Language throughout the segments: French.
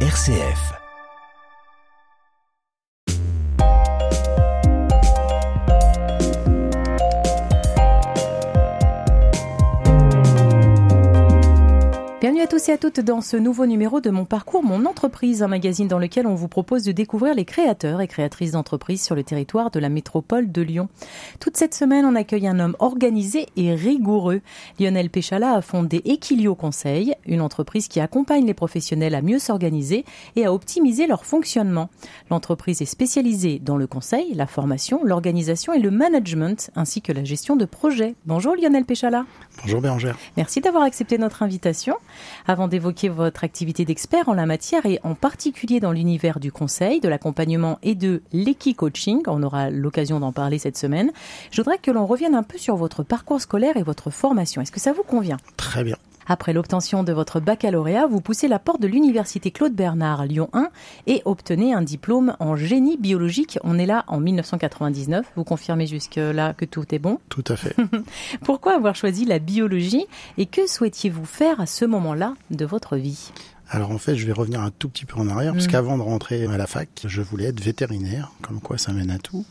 RCF. Bienvenue à tous et à toutes dans ce nouveau numéro de Mon Parcours, Mon Entreprise, un magazine dans lequel on vous propose de découvrir les créateurs et créatrices d'entreprises sur le territoire de la métropole de Lyon. Toute cette semaine, on accueille un homme organisé et rigoureux. Lionel Péchala a fondé Equilio Conseil, une entreprise qui accompagne les professionnels à mieux s'organiser et à optimiser leur fonctionnement. L'entreprise est spécialisée dans le conseil, la formation, l'organisation et le management, ainsi que la gestion de projets. Bonjour Lionel Péchala. Bonjour Bérangère. Merci d'avoir accepté notre invitation. Avant d'évoquer votre activité d'expert en la matière et en particulier dans l'univers du conseil, de l'accompagnement et de l'équi-coaching, on aura l'occasion d'en parler cette semaine, je voudrais que l'on revienne un peu sur votre parcours scolaire et votre formation. Est-ce que ça vous convient? Très bien. Après l'obtention de votre baccalauréat, vous poussez la porte de l'université Claude Bernard Lyon 1 et obtenez un diplôme en génie biologique. On est là en 1999. Vous confirmez jusque-là que tout est bon? Tout à fait. Pourquoi avoir choisi la biologie et que souhaitiez-vous faire à ce moment-là de votre vie? Alors en fait, je vais revenir un tout petit peu en arrière, parce qu'avant de rentrer à la fac, je voulais être vétérinaire, comme quoi ça mène à tout.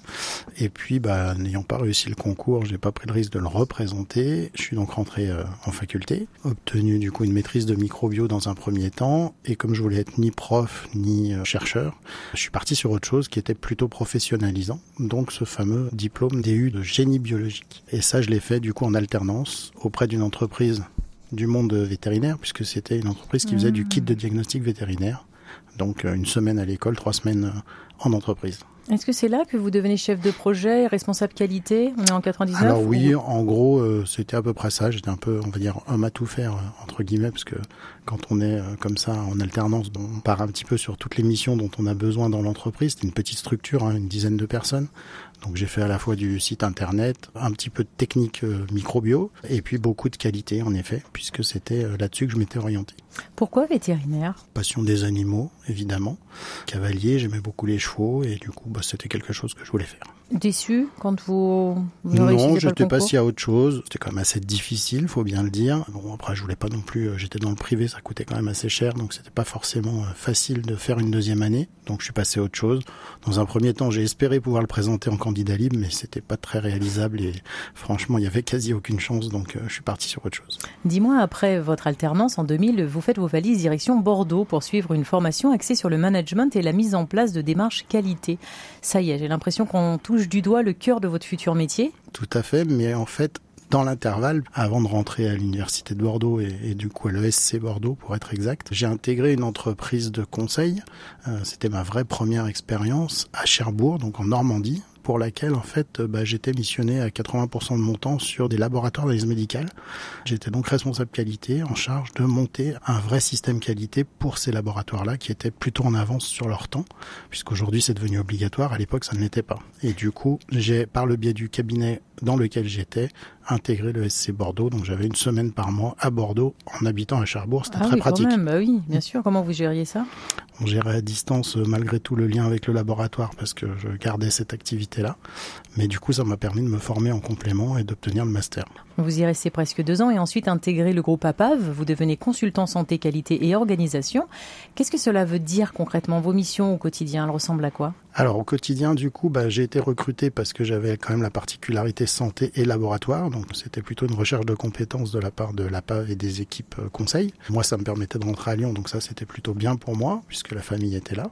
Et puis, bah, n'ayant pas réussi le concours, j'ai pas pris le risque de le représenter. Je suis donc rentré euh, en faculté, obtenu du coup une maîtrise de microbio dans un premier temps. Et comme je voulais être ni prof ni euh, chercheur, je suis parti sur autre chose qui était plutôt professionnalisant. Donc ce fameux diplôme DU de génie biologique. Et ça, je l'ai fait du coup en alternance auprès d'une entreprise du monde vétérinaire, puisque c'était une entreprise qui faisait du kit de diagnostic vétérinaire. Donc une semaine à l'école, trois semaines en entreprise. Est-ce que c'est là que vous devenez chef de projet, responsable qualité? On est en 99 Alors oui, en gros, euh, c'était à peu près ça. J'étais un peu, on va dire, homme à tout faire, euh, entre guillemets, parce que quand on est euh, comme ça en alternance, on part un petit peu sur toutes les missions dont on a besoin dans l'entreprise. C'était une petite structure, hein, une dizaine de personnes. Donc j'ai fait à la fois du site internet, un petit peu de technique microbio, et puis beaucoup de qualité, en effet, puisque c'était là-dessus que je m'étais orienté. Pourquoi vétérinaire? Passion des animaux, évidemment. Cavalier, j'aimais beaucoup les chevaux, et du coup, bah, c'était quelque chose que je voulais faire. Déçu quand vous, vous Non, je n'étais pas si à autre chose. C'était quand même assez difficile, faut bien le dire. Bon, après, je voulais pas non plus. J'étais dans le privé, ça coûtait quand même assez cher, donc c'était pas forcément facile de faire une deuxième année. Donc, je suis passé à autre chose. Dans un premier temps, j'ai espéré pouvoir le présenter en candidat libre, mais c'était pas très réalisable et franchement, il y avait quasi aucune chance. Donc, je suis parti sur autre chose. Dix mois après votre alternance en 2000, vous faites vos valises direction Bordeaux pour suivre une formation axée sur le management et la mise en place de démarches qualité. Ça y est, j'ai l'impression qu'on touche du doigt le cœur de votre futur métier Tout à fait, mais en fait, dans l'intervalle, avant de rentrer à l'université de Bordeaux et, du coup à l'ESC Bordeaux pour être exact, j'ai intégré une entreprise de conseil. Euh, C'était ma vraie première expérience à Cherbourg, donc en Normandie pour laquelle en fait bah, j'étais missionné à 80% de mon temps sur des laboratoires d'analyse médicale. J'étais donc responsable qualité en charge de monter un vrai système qualité pour ces laboratoires-là qui étaient plutôt en avance sur leur temps, puisqu'aujourd'hui c'est devenu obligatoire, à l'époque ça ne l'était pas. Et du coup, j'ai par le biais du cabinet dans lequel j'étais intégré le SC Bordeaux, donc j'avais une semaine par mois à Bordeaux en habitant à Cherbourg, c'était ah très oui, pratique. Quand même, bah oui, bien sûr. Comment vous gériez ça? On gérait à distance malgré tout le lien avec le laboratoire parce que je gardais cette activité-là. Mais du coup, ça m'a permis de me former en complément et d'obtenir le master. Vous y restez presque deux ans et ensuite intégrez le groupe APAV. Vous devenez consultant santé, qualité et organisation. Qu'est-ce que cela veut dire concrètement Vos missions au quotidien, elles ressemblent à quoi? Alors au quotidien, du coup, bah, j'ai été recruté parce que j'avais quand même la particularité santé et laboratoire, donc c'était plutôt une recherche de compétences de la part de l'APAV et des équipes euh, conseil. Moi, ça me permettait de rentrer à Lyon, donc ça c'était plutôt bien pour moi puisque la famille était là.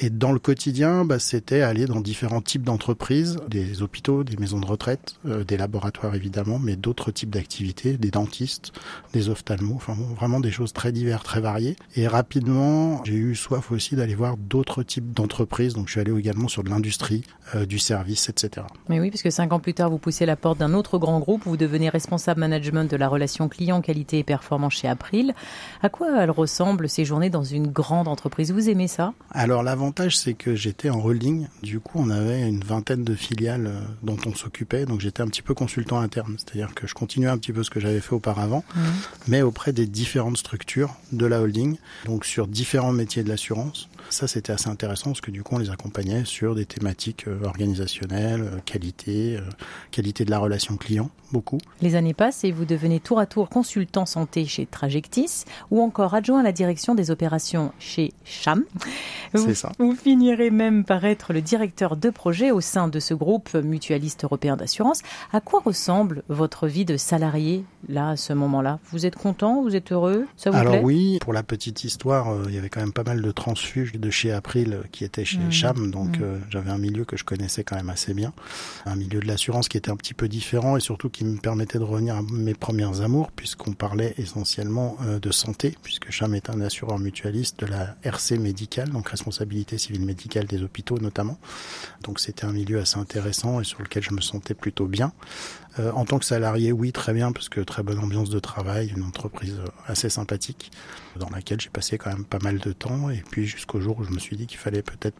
Et dans le quotidien, bah, c'était aller dans différents types d'entreprises, des hôpitaux, des maisons de retraite, euh, des laboratoires évidemment, mais d'autres types d'activités, des dentistes, des ophtalmos, enfin vraiment des choses très diverses, très variées. Et rapidement, j'ai eu soif aussi d'aller voir d'autres types d'entreprises, donc je suis allé également sur de l'industrie, euh, du service, etc. Mais oui, parce que cinq ans plus tard, vous poussez la porte d'un autre grand groupe, vous devenez responsable management de la relation client, qualité et performance chez April. À quoi elles ressemblent ces journées dans une grande entreprise? Vous aimez ça? Alors l'avantage, c'est que j'étais en holding. Du coup, on avait une vingtaine de filiales euh, dont on s'occupait, donc j'étais un petit peu consultant interne, c'est-à-dire que je continuais un petit peu ce que j'avais fait auparavant, mmh. mais auprès des différentes structures de la holding, donc sur différents métiers de l'assurance. Ça, c'était assez intéressant parce que du coup, on les accompagnait sur des thématiques organisationnelles, qualité, qualité de la relation client, beaucoup. Les années passent et vous devenez tour à tour consultant santé chez Trajectis ou encore adjoint à la direction des opérations chez CHAM. C'est ça. Vous finirez même par être le directeur de projet au sein de ce groupe mutualiste européen d'assurance. À quoi ressemble votre vie de salarié là à ce moment-là? Vous êtes content? Vous êtes heureux? Ça vous Alors plaît? oui, pour la petite histoire, euh, il y avait quand même pas mal de transfuges de chez April qui étaient chez Mmh. Cham, donc Mmh. euh, j'avais un milieu que je connaissais quand même assez bien, un milieu de l'assurance qui était un petit peu différent et surtout qui me permettait de revenir à mes premières amours puisqu'on parlait essentiellement euh, de santé puisque Cham est un assureur mutualiste de la RC médicale, donc responsabilité civile médicale des hôpitaux notamment. Donc c'était un milieu assez intéressant et sur lequel je me sentais plutôt bien. Euh, en tant que salarié, oui, très bien, parce que très bonne ambiance de travail, une entreprise euh, assez sympathique, dans laquelle j'ai passé quand même pas mal de temps, et puis jusqu'au jour où je me suis dit qu'il fallait peut-être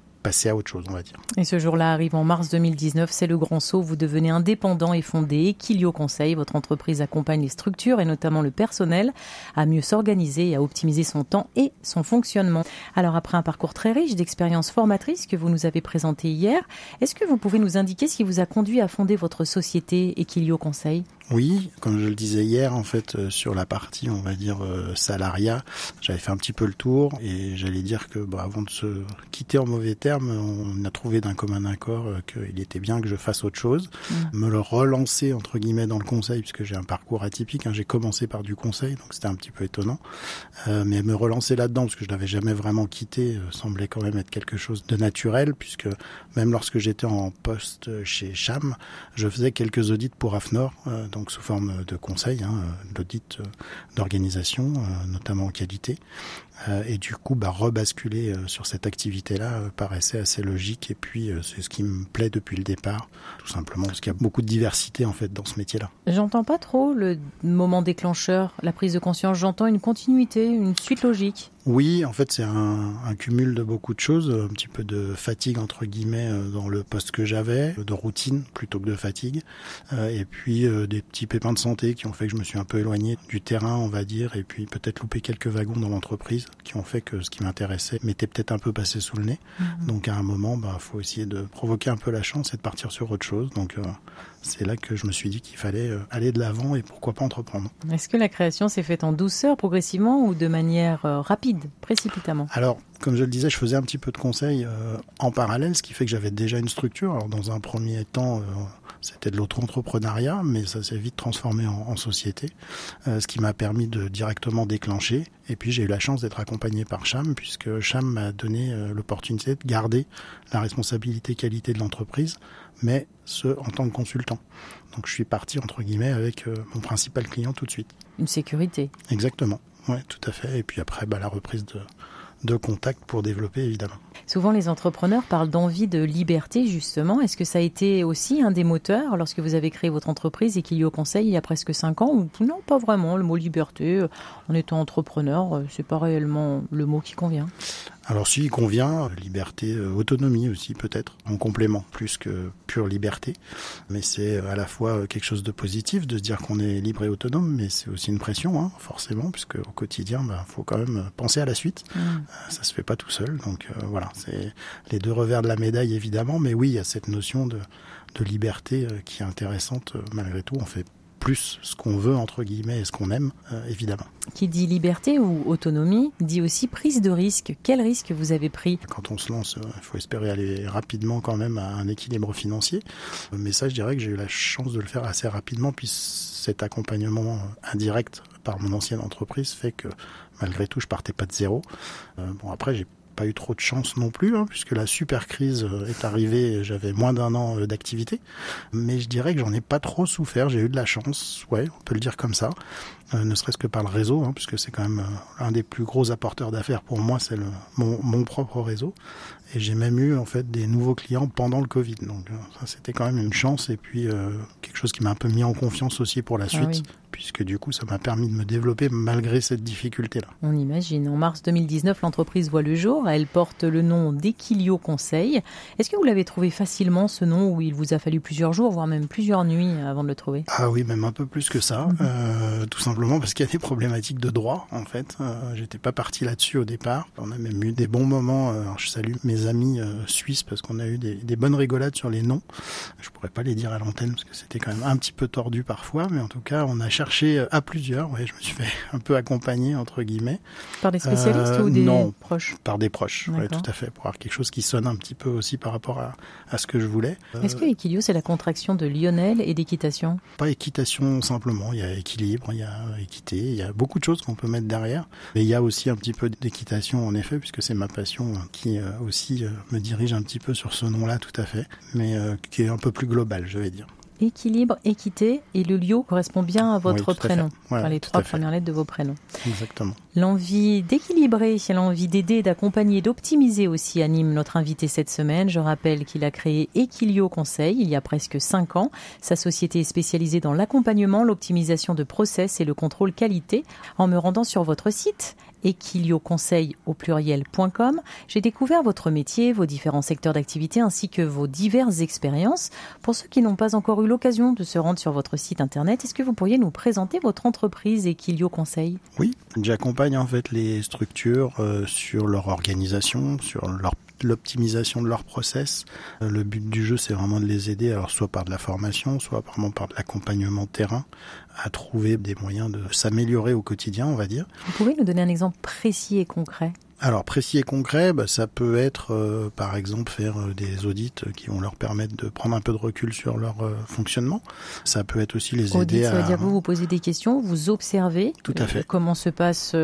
à autre chose, on va dire. Et ce jour-là arrive en mars 2019, c'est le grand saut. Vous devenez indépendant et fondez Equilio Conseil. Votre entreprise accompagne les structures et notamment le personnel à mieux s'organiser et à optimiser son temps et son fonctionnement. Alors après un parcours très riche d'expériences formatrices que vous nous avez présenté hier, est-ce que vous pouvez nous indiquer ce qui vous a conduit à fonder votre société Equilio Conseil? Oui, comme je le disais hier, en fait, euh, sur la partie, on va dire, euh, salariat, j'avais fait un petit peu le tour et j'allais dire que, bah, avant de se quitter en mauvais termes, on a trouvé d'un commun accord euh, qu'il était bien que je fasse autre chose, Mm. me le relancer, entre guillemets, dans le conseil, puisque j'ai un parcours atypique, hein. j'ai commencé par du conseil, donc c'était un petit peu étonnant, Euh, mais me relancer là-dedans, parce que je l'avais jamais vraiment quitté, euh, semblait quand même être quelque chose de naturel, puisque même lorsque j'étais en poste chez Cham, je faisais quelques audits pour AFNOR, euh, donc sous forme de conseil, hein, euh, d'audit euh, d'organisation, euh, notamment en qualité. Euh, et du coup, bah, rebasculer euh, sur cette activité-là euh, paraissait assez logique. Et puis, c'est ce qui me plaît depuis le départ, tout simplement, parce qu'il y a beaucoup de diversité en fait dans ce métier-là. J'entends pas trop le moment déclencheur, la prise de conscience. J'entends une continuité, une suite logique. Oui, en fait, c'est un, un cumul de beaucoup de choses, un petit peu de fatigue entre guillemets dans le poste que j'avais, de routine plutôt que de fatigue, euh, et puis euh, des petits pépins de santé qui ont fait que je me suis un peu éloigné du terrain, on va dire, et puis peut-être loupé quelques wagons dans l'entreprise qui ont fait que ce qui m'intéressait m'était peut-être un peu passé sous le nez. Donc à un moment, bah, faut essayer de provoquer un peu la chance et de partir sur autre chose. Donc euh, c'est là que je me suis dit qu'il fallait euh, aller de l'avant et pourquoi pas entreprendre. Est-ce que la création s'est faite en douceur, progressivement ou de manière euh, rapide, précipitamment? Alors, comme je le disais, je faisais un petit peu de conseil euh, en parallèle, ce qui fait que j'avais déjà une structure. Alors, dans un premier temps, c'était de l'auto-entrepreneuriat, mais ça s'est vite transformé en, en société, euh, ce qui m'a permis de directement déclencher. Et puis, j'ai eu la chance d'être accompagné par Cham, puisque Cham m'a donné euh, l'opportunité de garder la responsabilité qualité de l'entreprise, mais ce en tant que consultant. Donc, je suis parti, entre guillemets, avec euh, mon principal client tout de suite. Une sécurité. Exactement. Ouais, tout à fait. Et puis après, bah, la reprise de, de contact pour développer, évidemment. Souvent, les entrepreneurs parlent d'envie de liberté, justement. Est-ce que ça a été aussi un des moteurs lorsque vous avez créé votre entreprise et qu'il y a au conseil il y a presque cinq ans ou non, pas vraiment. Le mot liberté, euh, en étant entrepreneur, euh, c'est pas réellement le mot qui convient? Alors si, il convient, liberté, euh, autonomie aussi peut-être, en complément, plus que pure liberté. Mais c'est à la fois quelque chose de positif de se dire qu'on est libre et autonome, mais c'est aussi une pression, hein, forcément, puisque au quotidien, il bah, faut quand même penser à la suite. Mm. Euh, Ça se fait pas tout seul, donc euh, voilà, c'est les deux revers de la médaille évidemment, mais oui, il y a cette notion de, de liberté euh, qui est intéressante euh, malgré tout. On fait plus ce qu'on veut entre guillemets et ce qu'on aime, euh, évidemment. Qui dit liberté ou autonomie dit aussi prise de risque. Quel risque vous avez pris? Quand on se lance, euh, il faut espérer aller rapidement quand même à un équilibre financier. Mais ça, je dirais que j'ai eu la chance de le faire assez rapidement, puis cet accompagnement indirect par mon ancienne entreprise fait que malgré tout, je partais pas de zéro. Euh, bon, après, j'ai pas eu trop de chance non plus, hein, puisque la super crise euh, est arrivée, et j'avais moins d'un an euh, d'activité. Mais je dirais que j'en ai pas trop souffert, j'ai eu de la chance, ouais, on peut le dire comme ça. Euh, ne serait-ce que par le réseau, hein, puisque c'est quand même euh, un des plus gros apporteurs d'affaires pour moi, c'est mon, mon propre réseau. Et j'ai même eu en fait des nouveaux clients pendant le Covid. Donc euh, ça c'était quand même une chance et puis quelque chose qui m'a un peu mis en confiance aussi pour la Ah suite, oui. Puisque du coup, ça m'a permis de me développer malgré cette difficulté-là. On imagine. En mars 2019, l'entreprise voit le jour. Elle porte le nom d'Equilio Conseil. Est-ce que vous l'avez trouvé facilement, ce nom, où il vous a fallu plusieurs jours, voire même plusieurs nuits avant de le trouver? Ah oui, même un peu plus que ça. Mhm. Euh, tout simplement parce qu'il y a des problématiques de droit, en fait. Euh, J'étais pas parti là-dessus au départ. On a même eu des bons moments. Euh, alors je salue mes amis euh, suisses parce qu'on a eu des, des, bonnes rigolades sur les noms. Je pourrais pas les dire à l'antenne parce que c'était quand même un petit peu tordu parfois, mais en tout cas, on a cherché euh, à plusieurs. Ouais, je me suis fait un peu accompagner entre guillemets. Par des spécialistes ou des non, proches Par des proches, tout à fait, pour avoir quelque chose qui sonne un petit peu aussi par rapport à, à ce que je voulais. Est-ce que Equilio c'est la contraction de Lionel et d'équitation? Pas équitation simplement. Il y a équilibre, il y a équité, il y a beaucoup de choses qu'on peut mettre derrière. Mais il y a aussi un petit peu d'équitation en effet, puisque c'est ma passion qui euh, aussi euh, me dirige un petit peu sur ce nom-là, tout à fait, mais euh, qui est un peu plus global, je vais dire. Équilibre, équité et le lieu correspond bien à votre oui, prénom, voilà, enfin, les trois premières lettres de vos prénoms. Exactement. L'envie d'équilibrer, l'envie d'aider, d'accompagner, d'optimiser aussi anime notre invité cette semaine. Je rappelle qu'il a créé Equilio Conseil il y a presque cinq ans. Sa société est spécialisée dans l'accompagnement, l'optimisation de process et le contrôle qualité. En me rendant sur votre site equilioconseil au pluriel.com, j'ai découvert votre métier, vos différents secteurs d'activité ainsi que vos diverses expériences. Pour ceux qui n'ont pas encore eu l'occasion de se rendre sur votre site internet, est-ce que vous pourriez nous présenter votre entreprise Equilio Conseil Oui, j'accompagne en fait les structures euh, sur leur organisation, sur leur l'optimisation de leur process. Le but du jeu, c'est vraiment de les aider, alors soit par de la formation, soit vraiment par de l'accompagnement terrain, à trouver des moyens de s'améliorer au quotidien, on va dire. Vous pouvez nous donner un exemple précis et concret? Alors précis et concret, bah, ça peut être euh, par exemple faire euh, des audits qui vont leur permettre de prendre un peu de recul sur leur euh, fonctionnement. Ça peut être aussi les Audit, aider ça veut à... dire que vous vous posez des questions, vous observez. Tout à fait. comment se passe,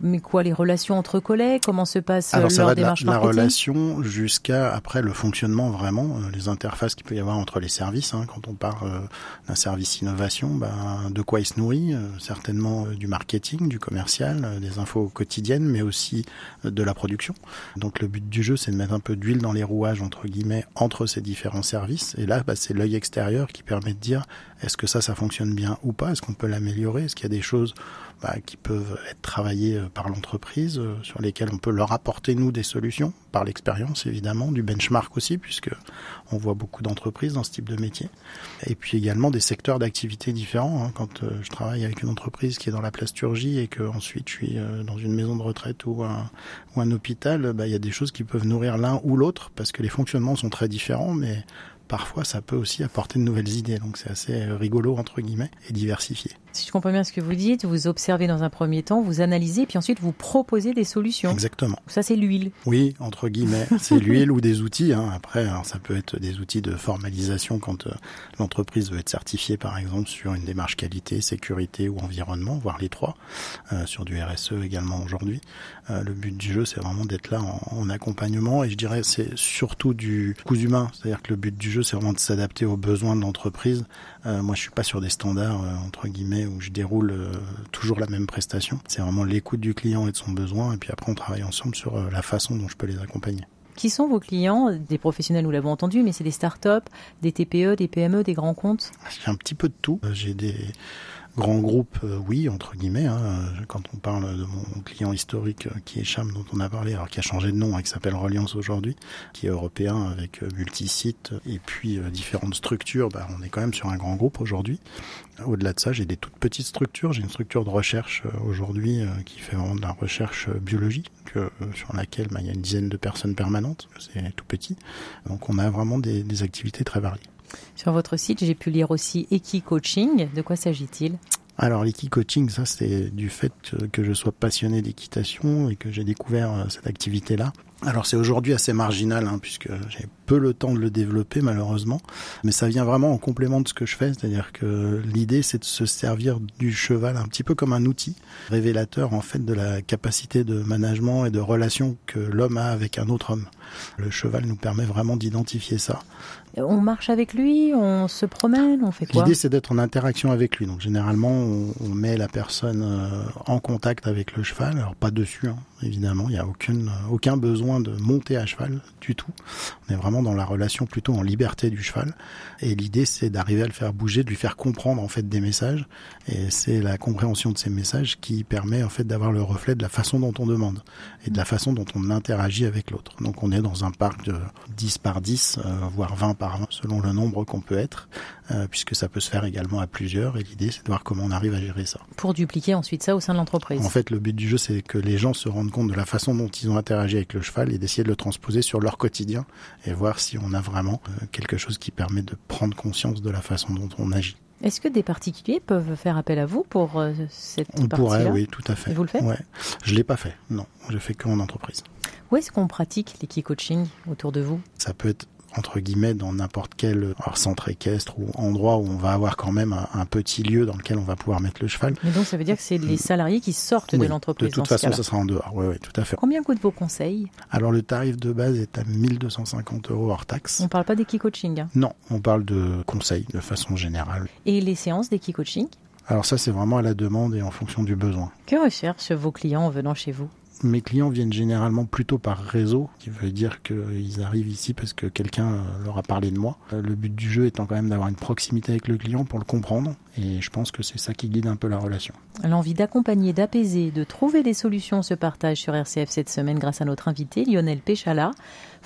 mais quoi les relations entre collègues, comment se passe Alors, ça leur va de la, démarche la marketing relation jusqu'à après le fonctionnement vraiment, les interfaces qu'il peut y avoir entre les services. Hein, quand on parle d'un service innovation, ben, de quoi il se nourrit Certainement du marketing, du commercial, des infos quotidiennes, mais aussi de la production. Donc le but du jeu, c'est de mettre un peu d'huile dans les rouages, entre guillemets, entre ces différents services. Et là, bah, c'est l'œil extérieur qui permet de dire, est-ce que ça, ça fonctionne bien ou pas? Est-ce qu'on peut l'améliorer? Est-ce qu'il y a des choses bah, qui peuvent être travaillées par l'entreprise, euh, sur lesquelles on peut leur apporter, nous, des solutions, par l'expérience, évidemment, du benchmark aussi, puisque on voit beaucoup d'entreprises dans ce type de métier. Et puis également des secteurs d'activité différents. Hein. Quand euh, je travaille avec une entreprise qui est dans la plasturgie et que ensuite je suis euh, dans une maison de retraite ou un, ou un hôpital, bah, il y a des choses qui peuvent nourrir l'un ou l'autre, parce que les fonctionnements sont très différents, mais parfois ça peut aussi apporter de nouvelles idées. Donc c'est assez rigolo, entre guillemets, et diversifié. Si je comprends bien ce que vous dites, vous observez dans un premier temps, vous analysez, puis ensuite vous proposez des solutions. Exactement. Ça, c'est l'huile. Oui, entre guillemets, c'est l'huile ou des outils. Hein. Après, alors, ça peut être des outils de formalisation quand euh, l'entreprise veut être certifiée, par exemple, sur une démarche qualité, sécurité ou environnement, voire les trois, euh, sur du RSE également aujourd'hui. Euh, le but du jeu, c'est vraiment d'être là en, en, accompagnement, et je dirais c'est surtout du coût humain, c'est-à-dire que le but du jeu, c'est vraiment de s'adapter aux besoins de l'entreprise. moi, je suis pas sur des standards entre guillemets où je déroule euh, toujours la même prestation. C'est vraiment l'écoute du client et de son besoin, et puis après on travaille ensemble sur euh, la façon dont je peux les accompagner. Qui sont vos clients? Des professionnels, nous l'avons entendu, mais c'est des startups, des TPE, des PME, des grands comptes? J'ai un petit peu de tout. J'ai des grands groupes, euh, oui, entre guillemets. Hein, quand on parle de mon client historique euh, qui est Cham, dont on a parlé, alors qui a changé de nom et qui s'appelle Reliance aujourd'hui, qui est européen avec euh, multi-sites et puis euh, différentes structures, bah, on est quand même sur un grand groupe aujourd'hui. Au-delà de ça, j'ai des toutes petites structures. J'ai une structure de recherche euh, aujourd'hui qui fait vraiment de la recherche biologique, sur laquelle bah, il y a une dizaine de personnes permanentes. C'est tout petit. Donc on a vraiment des, des activités très variées. Sur votre site, j'ai pu lire aussi Eki Coaching. De quoi s'agit-il? Alors l'équi-coaching, ça c'est du fait que je sois passionné d'équitation et que j'ai découvert cette activité-là. Alors c'est aujourd'hui assez marginal hein, puisque j'ai peu le temps de le développer malheureusement, mais ça vient vraiment en complément de ce que je fais, c'est-à-dire que l'idée c'est de se servir du cheval un petit peu comme un outil révélateur en fait de la capacité de management et de relation que l'homme a avec un autre homme. Le cheval nous permet vraiment d'identifier ça. On marche avec lui, on se promène, on fait quoi L'idée c'est d'être en interaction avec lui. Donc généralement on, on met la personne euh, en contact avec le cheval, alors pas dessus hein, évidemment, il n'y a aucune, aucun besoin besoin de monter à cheval du tout. On est vraiment dans la relation plutôt en liberté du cheval. Et l'idée, c'est d'arriver à le faire bouger, de lui faire comprendre en fait des messages. Et c'est la compréhension de ces messages qui permet en fait d'avoir le reflet de la façon dont on demande et de la façon dont on interagit avec l'autre. Donc on est dans un parc de 10 par 10, euh, voire 20 par 20, selon le nombre qu'on peut être, euh, puisque ça peut se faire également à plusieurs. Et l'idée, c'est de voir comment on arrive à gérer ça. Pour dupliquer ensuite ça au sein de l'entreprise. En fait, le but du jeu, c'est que les gens se rendent compte de la façon dont ils ont interagi avec le cheval et d'essayer de le transposer sur leur quotidien et voir si on a vraiment euh, quelque chose qui permet de prendre conscience de la façon dont on agit. Est-ce que des particuliers peuvent faire appel à vous pour euh, cette On pourrait, oui, tout à fait. Et vous le faites ouais. Je l'ai pas fait, non. Je fais que en entreprise. Où est-ce qu'on pratique l'équi-coaching autour de vous? Ça peut être entre guillemets dans n'importe quel alors, centre équestre ou endroit où on va avoir quand même un, un, petit lieu dans lequel on va pouvoir mettre le cheval. Mais donc ça veut dire que c'est les salariés qui sortent oui, de l'entreprise. De toute façon, ça sera en dehors. Oui, oui, tout à fait. Combien coûtent vos conseils? Alors le tarif de base est à 1250 euros hors taxe. On parle pas d'équi-coaching hein? Non, on parle de conseils de façon générale. Et les séances d'équi-coaching? Alors ça, c'est vraiment à la demande et en fonction du besoin. Que recherchent vos clients en venant chez vous? Mes clients viennent généralement plutôt par réseau, qui veut dire qu'ils arrivent ici parce que quelqu'un leur a parlé de moi. Le but du jeu étant quand même d'avoir une proximité avec le client pour le comprendre, et je pense que c'est ça qui guide un peu la relation. L'envie d'accompagner, d'apaiser, de trouver des solutions se partage sur RCF cette semaine grâce à notre invité Lionel Péchala,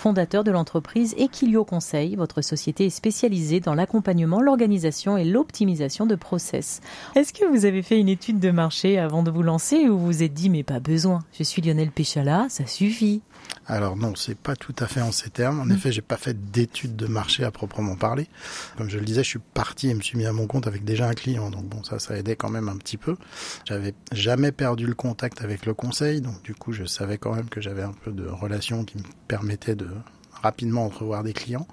fondateur de l'entreprise Equilio Conseil. Votre société est spécialisée dans l'accompagnement, l'organisation et l'optimisation de process. Est-ce que vous avez fait une étude de marché avant de vous lancer ou vous êtes dit mais pas besoin, je suis Lionel Péchala, ça suffit alors non, c'est pas tout à fait en ces termes. En mmh. effet, j'ai pas fait d'études de marché à proprement parler. Comme je le disais, je suis parti et me suis mis à mon compte avec déjà un client. Donc bon, ça, ça aidait quand même un petit peu. J'avais jamais perdu le contact avec le conseil, donc du coup, je savais quand même que j'avais un peu de relation qui me permettait de rapidement entrevoir des clients.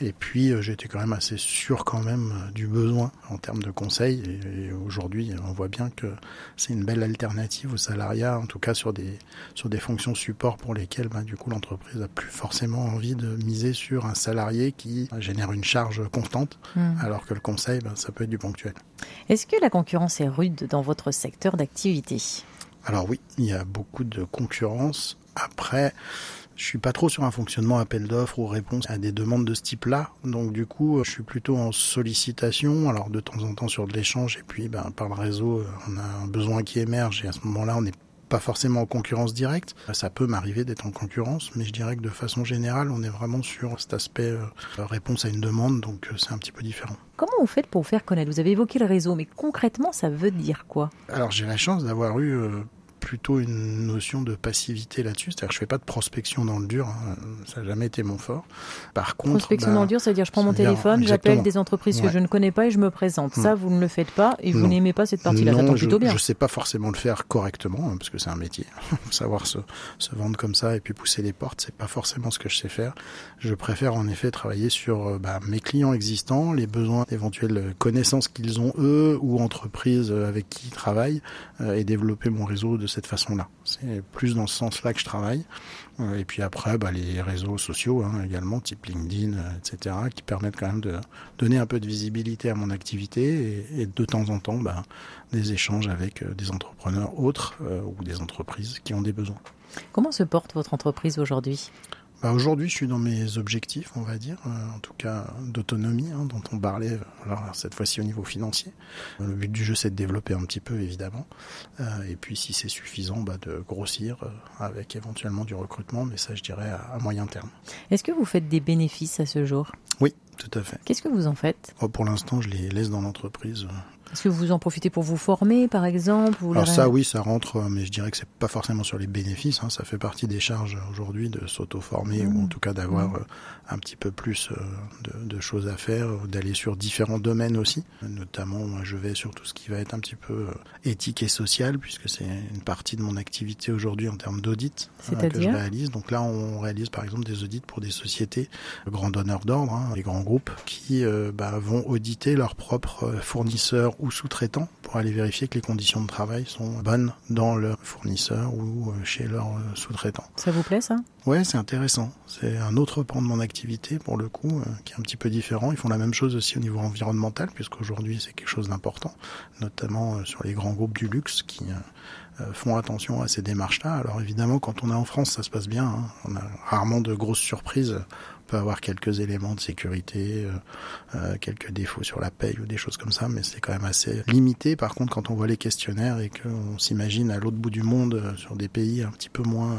Et puis euh, j'étais quand même assez sûr quand même euh, du besoin en termes de conseils. Et, et aujourd'hui, on voit bien que c'est une belle alternative au salariat, en tout cas sur des sur des fonctions support pour lesquelles, bah, du coup, l'entreprise a plus forcément envie de miser sur un salarié qui génère une charge constante, mmh. alors que le conseil, bah, ça peut être du ponctuel. Est-ce que la concurrence est rude dans votre secteur d'activité? Alors oui, il y a beaucoup de concurrence. Après, je suis pas trop sur un fonctionnement appel d'offres ou réponse à des demandes de ce type-là. Donc du coup, je suis plutôt en sollicitation, alors de temps en temps sur de l'échange, et puis ben, par le réseau, on a un besoin qui émerge, et à ce moment-là, on n'est pas forcément en concurrence directe. Ça peut m'arriver d'être en concurrence, mais je dirais que de façon générale, on est vraiment sur cet aspect euh, réponse à une demande, donc euh, c'est un petit peu différent. Comment vous faites pour vous faire connaître? Vous avez évoqué le réseau, mais concrètement, ça veut dire quoi? Alors j'ai la chance d'avoir eu... Euh, plutôt une notion de passivité là-dessus. C'est-à-dire que je fais pas de prospection dans le dur. Hein. Ça n'a jamais été mon fort. Par contre, prospection bah, dans le dur, c'est-à-dire je prends mon téléphone, j'appelle des entreprises ouais. que je ne connais pas et je me présente. Hmm. Ça, vous ne le faites pas et vous n'aimez pas cette partie-là. Ça tombe plutôt bien. Je sais pas forcément le faire correctement hein, parce que c'est un métier. Savoir se, se, vendre comme ça et puis pousser les portes, c'est pas forcément ce que je sais faire. Je préfère en effet travailler sur bah, mes clients existants, les besoins, éventuelles connaissances qu'ils ont eux ou entreprises avec qui ils travaillent euh, et développer mon réseau de cette façon-là. C'est plus dans ce sens-là que je travaille. Euh, et puis après, bah, les réseaux sociaux hein, également, type LinkedIn, euh, etc., qui permettent quand même de donner un peu de visibilité à mon activité et, de temps en temps, bah, des échanges avec euh, des entrepreneurs autres ou des entreprises qui ont des besoins. Comment se porte votre entreprise aujourd'hui? Bah Aujourd'hui, je suis dans mes objectifs, on va dire, euh, en tout cas d'autonomie, hein, dont on parlait, alors cette fois-ci au niveau financier. Le but du jeu, c'est de développer un petit peu, évidemment, euh, et puis si c'est suffisant, bah, de grossir euh, avec éventuellement du recrutement, mais ça, je dirais, à, à moyen terme. Est-ce que vous faites des bénéfices à ce jour? Oui, tout à fait. Qu'est-ce que vous en faites? Oh, Pour l'instant, je les laisse dans l'entreprise. Est-ce que vous en profitez pour vous former, par exemple Alors ça, oui, ça rentre, mais je dirais que c'est pas forcément sur les bénéfices. Hein, ça fait partie des charges aujourd'hui de s'auto-former mmh. ou en tout cas d'avoir mmh. un petit peu plus de, de choses à faire, d'aller sur différents domaines aussi. Notamment, moi, je vais sur tout ce qui va être un petit peu éthique et social, puisque c'est une partie de mon activité aujourd'hui en termes d'audit hein, que je réalise. Donc là, on réalise par exemple des audits pour des sociétés, grand donneur d'ordre, hein, des grands groupes, qui euh, bah, vont auditer leurs propres fournisseurs ou sous-traitants pour aller vérifier que les conditions de travail sont bonnes dans leur fournisseur ou euh, chez leur euh, sous-traitant. Ça vous plaît ça? Ouais, c'est intéressant. C'est un autre pan de mon activité pour le coup, euh, qui est un petit peu différent. Ils font la même chose aussi au niveau environnemental, puisqu'aujourd'hui c'est quelque chose d'important, notamment sur les grands groupes du luxe qui font attention à ces démarches-là. Alors évidemment, quand on est en France, ça se passe bien. Hein. On a rarement de grosses surprises avoir quelques éléments de sécurité, euh, euh, quelques défauts sur la paye ou des choses comme ça, mais c'est quand même assez limité. Par contre, quand on voit les questionnaires et qu'on s'imagine à l'autre bout du monde, euh, sur des pays un petit peu moins,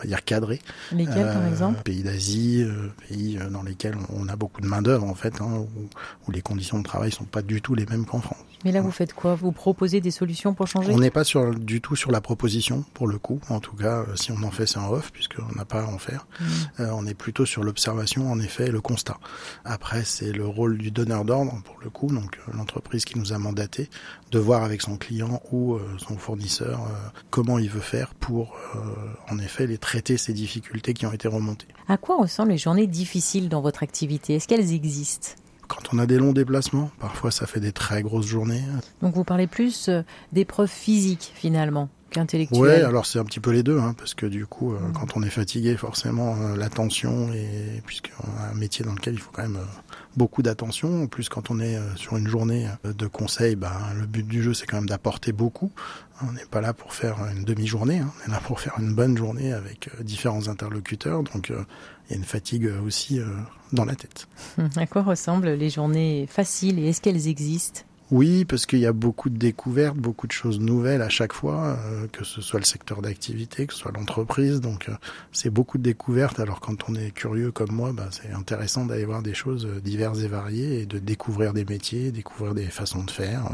on va dire cadrés. Lesquels, par exemple Pays d'Asie, pays dans lesquels on a beaucoup de main d'œuvre en fait, hein, où, où, les conditions de travail sont pas du tout les mêmes qu'en France. Mais là, vous faites quoi? Vous proposez des solutions pour changer? On n'est pas sur, du tout sur la proposition, pour le coup. En tout cas, si on en fait, c'est en off, puisqu'on n'a pas à en faire. Mmh. Euh, on est plutôt sur l'observation, en effet, et le constat. Après, c'est le rôle du donneur d'ordre, pour le coup, donc euh, l'entreprise qui nous a mandaté, de voir avec son client ou euh, son fournisseur comment il veut faire pour, en effet, les traiter ces difficultés qui ont été remontées. À quoi ressemblent les journées difficiles dans votre activité? Est-ce qu'elles existent? Quand on a des longs déplacements, parfois ça fait des très grosses journées. Donc vous parlez plus euh, d'épreuves physiques finalement qu'intellectuelles. Ouais, alors c'est un petit peu les deux, hein, parce que du coup, euh, mmh. quand on est fatigué, forcément, euh, l'attention, et puisqu'on a un métier dans lequel il faut quand même beaucoup d'attention. En plus, quand on est sur une journée de conseil, ben, le but du jeu, c'est quand même d'apporter beaucoup. On n'est pas là pour faire une demi-journée, hein. on est là pour faire une bonne journée avec différents interlocuteurs. Donc, il y a une fatigue aussi dans la tête. À quoi ressemblent les journées faciles et est-ce qu'elles existent? Oui, parce qu'il y a beaucoup de découvertes, beaucoup de choses nouvelles à chaque fois, euh, que ce soit le secteur d'activité, que ce soit l'entreprise. Donc, euh, c'est beaucoup de découvertes. Alors, quand on est curieux comme moi, bah, c'est intéressant d'aller voir des choses euh, diverses et variées et de découvrir des métiers, découvrir des façons de faire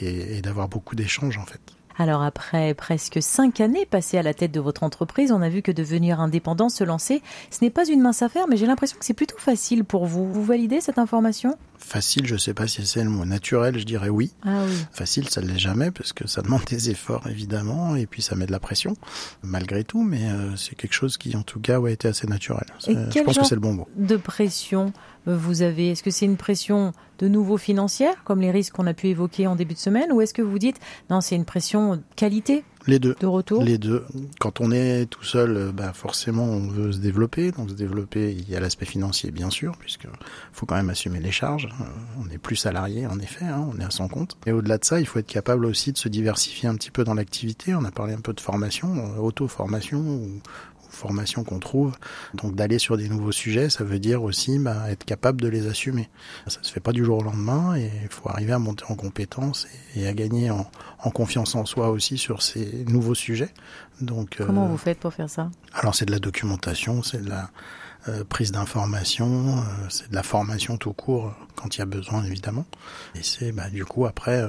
et, et d'avoir beaucoup d'échanges en fait. Alors après presque cinq années passées à la tête de votre entreprise, on a vu que devenir indépendant, se lancer, ce n'est pas une mince affaire, mais j'ai l'impression que c'est plutôt facile pour vous. Vous validez cette information? Facile, je ne sais pas si c'est le mot naturel, je dirais oui. Ah oui. Facile, ça ne l'est jamais parce que ça demande des efforts évidemment et puis ça met de la pression malgré tout, mais euh, c'est quelque chose qui en tout cas a été assez naturel. je pense que c'est le bon mot. De pression vous avez? Est-ce que c'est une pression de nouveau financière, comme les risques qu'on a pu évoquer en début de semaine, ou est-ce que vous dites non, c'est une pression qualité les deux. De retour? Les deux. Quand on est tout seul, bah forcément, on veut se développer. Donc, se développer, il y a l'aspect financier, bien sûr, puisque faut quand même assumer les charges. Euh, on n'est plus salarié, en effet, hein, on est à son compte. Et au-delà de ça, il faut être capable aussi de se diversifier un petit peu dans l'activité. On a parlé un peu de formation, euh, auto-formation, ou, formations qu'on trouve. Donc d'aller sur des nouveaux sujets, ça veut dire aussi bah, être capable de les assumer. Ça se fait pas du jour au lendemain et il faut arriver à monter en compétences et, à gagner en, confiance en soi aussi sur ces nouveaux sujets. Donc comment euh, vous faites pour faire ça? Alors c'est de la documentation, c'est de la euh, prise d'information, euh, c'est de la formation tout court quand il y a besoin évidemment. Et c'est bah, du coup après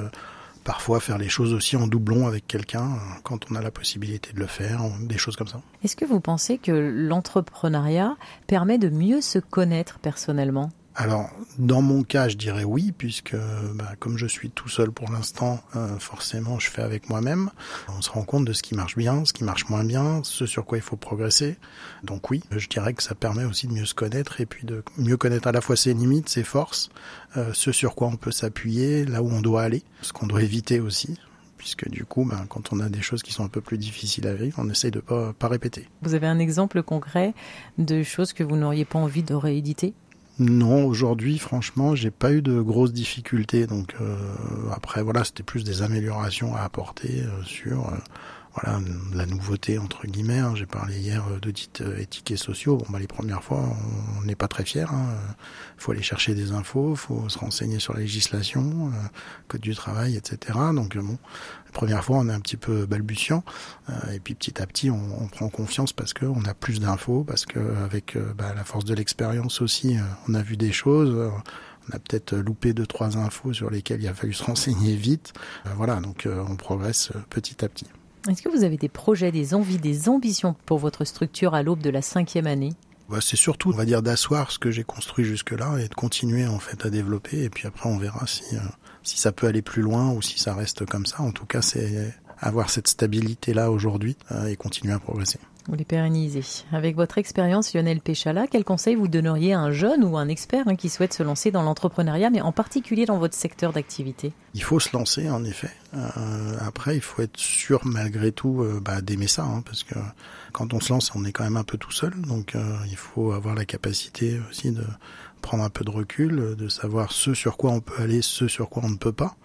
parfois faire les choses aussi en doublon avec quelqu'un euh, quand on a la possibilité de le faire, des choses comme ça. Est-ce que vous pensez que l'entrepreneuriat permet de mieux se connaître personnellement? Alors, dans mon cas, je dirais oui, puisque bah, comme je suis tout seul pour l'instant, euh, forcément, je fais avec moi-même. On se rend compte de ce qui marche bien, ce qui marche moins bien, ce sur quoi il faut progresser. Donc oui, je dirais que ça permet aussi de mieux se connaître et puis de mieux connaître à la fois ses limites, ses forces, euh, ce sur quoi on peut s'appuyer, là où on doit aller, ce qu'on doit éviter aussi puisque du coup, ben, quand on a des choses qui sont un peu plus difficiles à vivre, on essaye de pas pas répéter. Vous avez un exemple concret de choses que vous n'auriez pas envie de rééditer? Non, aujourd'hui, franchement, j'ai pas eu de grosses difficultés. Donc euh, après, voilà, c'était plus des améliorations à apporter euh, sur euh, voilà la nouveauté entre guillemets. Hein. J'ai parlé hier d'audits éthiques et sociaux. Bon, bah les premières fois, on n'est pas très fiers. Hein. faut aller chercher des infos, faut se renseigner sur la législation, code du travail, etc. Donc bon, première fois, on est un petit peu balbutiant, euh, et puis petit à petit, on, prend confiance parce qu'on a plus d'infos, parce que avec euh, bah, la force de l'expérience aussi, euh, on a vu des choses. on a peut-être loupé deux trois infos sur lesquelles il a fallu se renseigner vite. voilà, donc on progresse petit à petit. Est-ce que vous avez des projets, des envies, des ambitions pour votre structure à l'aube de la cinquième année? Bah, c'est surtout, on va dire, d'asseoir ce que j'ai construit jusque-là et de continuer en fait à développer. Et puis après, on verra si si ça peut aller plus loin ou si ça reste comme ça. En tout cas, c'est avoir cette stabilité là aujourd'hui euh, et continuer à progresser. Vous les pérennisez. Avec votre expérience, Lionel Péchala, quel conseil vous donneriez à un jeune ou un expert hein, qui souhaite se lancer dans l'entrepreneuriat, mais en particulier dans votre secteur d'activité? Il faut se lancer, en effet. Euh, après, il faut être sûr, malgré tout, euh, bah, d'aimer ça, hein, parce que quand on se lance, on est quand même un peu tout seul, donc euh, il faut avoir la capacité aussi de prendre un peu de recul, de savoir ce sur quoi on peut aller, ce sur quoi on ne peut pas.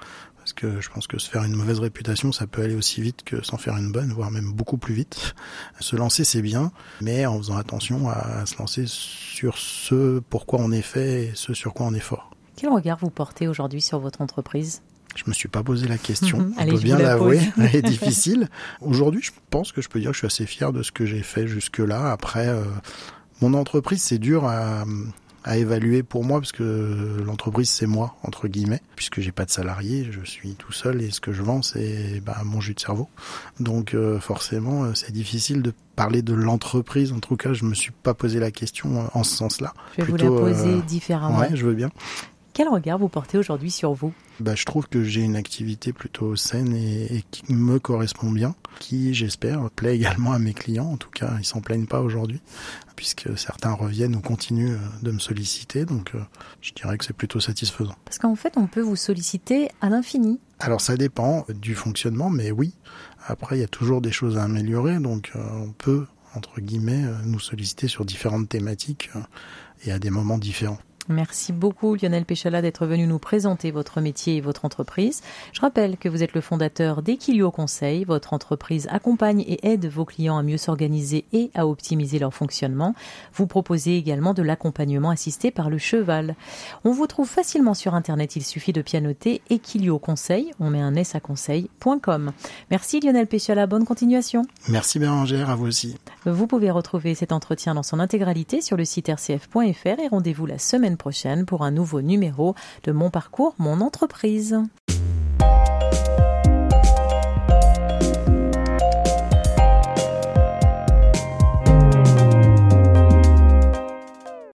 Parce que je pense que se faire une mauvaise réputation, ça peut aller aussi vite que s'en faire une bonne, voire même beaucoup plus vite. Se lancer, c'est bien, mais en faisant attention à se lancer sur ce pourquoi on est fait et ce sur quoi on est fort. Quel regard vous portez aujourd'hui sur votre entreprise? Je me suis pas posé la question. Mhm. on peut bien l'avouer. Elle est difficile. Aujourd'hui, je pense que je peux dire que je suis assez fier de ce que j'ai fait jusque-là. Après, euh, mon entreprise, c'est dur à, à évaluer pour moi parce que l'entreprise c'est moi entre guillemets puisque j'ai pas de salarié je suis tout seul et ce que je vends c'est bah, mon jus de cerveau. Donc euh, forcément euh, c'est difficile de parler de l'entreprise. En tout cas je me suis pas posé la question euh, en ce sens-là. Je vais vous la poser différemment. ouais je veux bien. Quel regard vous portez aujourd'hui sur vous? Bah, Je trouve que j'ai une activité plutôt saine et, qui me correspond bien, qui, j'espère, plaît également à mes clients. En tout cas, ils s'en plaignent pas aujourd'hui, puisque certains reviennent ou continuent euh, de me solliciter. Donc, euh, je dirais que c'est plutôt satisfaisant. Parce qu'en fait, on peut vous solliciter à l'infini. Alors, ça dépend du fonctionnement, mais oui. Après, il y a toujours des choses à améliorer, donc euh, on peut, entre guillemets, nous solliciter sur différentes thématiques et à des moments différents. Merci beaucoup Lionel Péchala d'être venu nous présenter votre métier et votre entreprise. Je rappelle que vous êtes le fondateur d'Equilio Conseil. Votre entreprise accompagne et aide vos clients à mieux s'organiser et à optimiser leur fonctionnement. Vous proposez également de l'accompagnement assisté par le cheval. On vous trouve facilement sur Internet. Il suffit de pianoter Equilio Conseil. On met un S à conseil.com. Merci Lionel Péchala. Bonne continuation. Merci Bérangère. À vous aussi. Vous pouvez retrouver cet entretien dans son intégralité sur le site rcf.fr et rendez-vous la prochaine pour un nouveau numéro de Mon Parcours, Mon Entreprise.